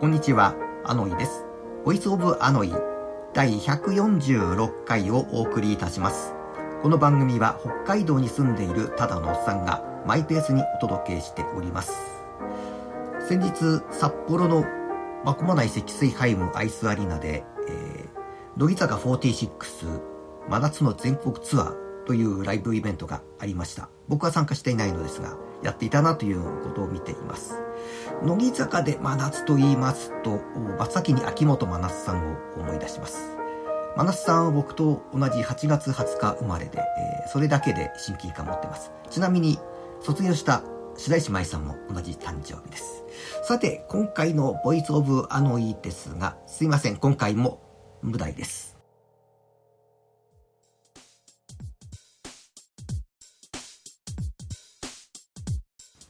こんにちは、アノイです。ボイスオブアノイ第146回をお送りいたします。この番組は北海道に住んでいるただのおっさんがマイペースにお届けしております。先日、札幌のまこまない積水ハイムアイスアリーナで、えー、乃木坂46真夏の全国ツアーというライブイベントがありました。僕は参加していないのですが、やっていたなということを見ています。乃木坂で真夏と言いますと、真っ先に秋元真夏さんを思い出します。真夏さんは僕と同じ8月20日生まれで、えー、それだけで親近感持ってます。ちなみに、卒業した白石麻衣さんも同じ誕生日です。さて、今回のボイスオブアノイですが、すいません、今回も無題です。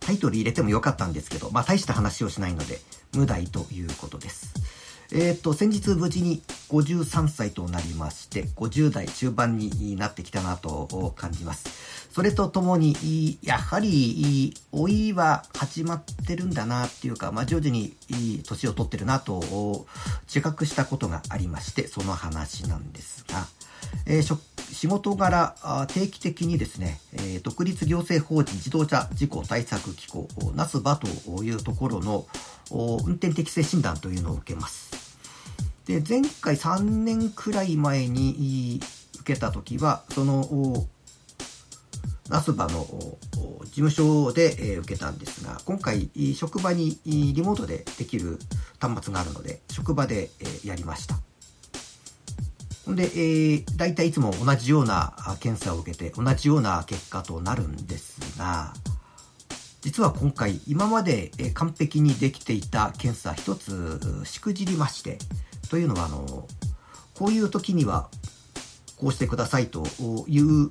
タイトル入れてもよかったんですけど、まあ大した話をしないので、無題ということです。えっ、と、先日無事に53歳となりまして、50代中盤になってきたなと感じます。それとともに、やはり、老いは始まってるんだなっていうか、まあ、徐々に年を取ってるなと自覚したことがありまして、その話なんですが、えー、仕事柄定期的にですね、独立行政法人自動車事故対策機構、ナスバというところの運転適正診断というのを受けます。で、前回3年くらい前に受けた時は、その、ナスバの事務所で受けたんですが、今回職場にリモートでできる端末があるので、職場でやりました。ほんで、えー、大体いつも同じような検査を受けて、同じような結果となるんですが、実は今回、今まで完璧にできていた検査一つしくじりまして、というのは、あの、こういう時には、こうしてくださいという、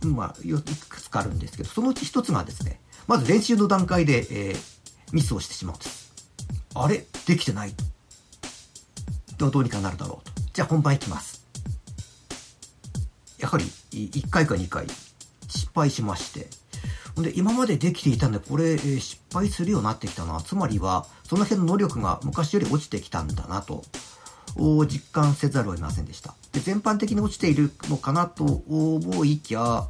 まあ、いくつかあるんですけど、そのうち一つがですね、まず練習の段階で、えー、ミスをしてしまうんです。あれ？できてないと。どうにかなるだろうと。じゃあ本番いきます。やはり1回か2回失敗しまして、で、今までできていたんで、これ、失敗するようになってきたな。つまりは、その辺の能力が昔より落ちてきたんだなと、実感せざるを得ませんでした。で、全般的に落ちているのかなと思いきや、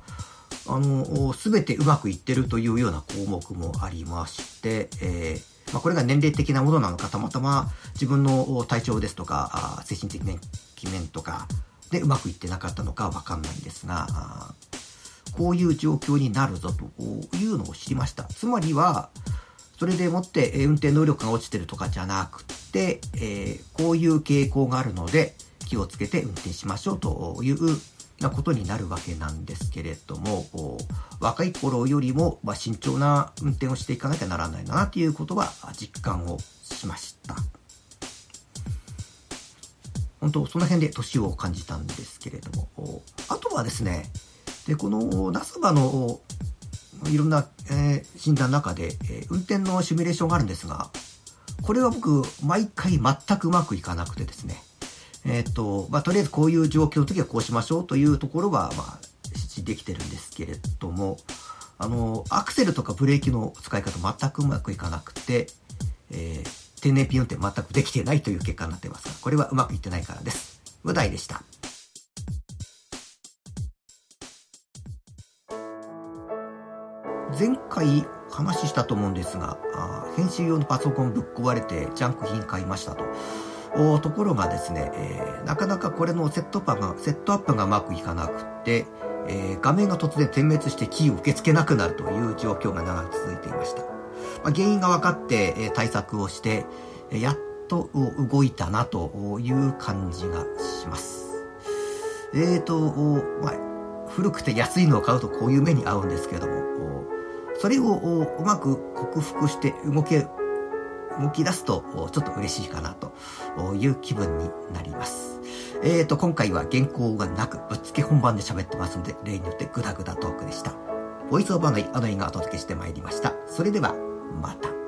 あの、すべてうまくいってるというような項目もありまして、えーまあ、これが年齢的なものなのか、たまたま自分の体調ですとか、精神的面面とかでうまくいってなかったのかわかんないんですが、こういう状況になるぞというのを知りました。つまりは、それでもって運転能力が落ちてるとかじゃなくて、えー、こういう傾向があるので気をつけて運転しましょうというなことになるわけなんですけれども、若い頃よりも、ま慎重な運転をしていかなきゃならないなということは実感をしました。本当、その辺で年を感じたんですけれども、あとはですね、で、このナスバのいろんな、えー、診断の中で、えー、運転のシミュレーションがあるんですが、これは僕、毎回全くうまくいかなくてですね、えっ、と、まあ、とりあえずこういう状況の時はこうしましょうというところは、まあ、指示できてるんですけれども、あの、アクセルとかブレーキの使い方全くうまくいかなくて、えー、天然ピン運転全くできてないという結果になってますが、これはうまくいってないからです。無題でした。前回話したと思うんですが、あ編集用のパソコンぶっ壊れてジャンク品買いましたと。ところがですね、えー、なかなかこれのセットアップが、セットアップがうまくいかなくて、えー、画面が突然点滅してキーを受け付けなくなるという状況が長く続いていました。まあ、原因が分かって、えー、対策をして、やっと動いたなという感じがします。えーと、まあ、古くて安いのを買うとこういう目に遭うんですけれども、それをうまく克服して動け動き出すと、ちょっと嬉しいかなという気分になります。えーと、今回は原稿がなく、ぶっつけ本番で喋ってますので、例によってグダグダトークでした。ボイスオーバーのあの映画をお届けしてまいりました。それでは、また。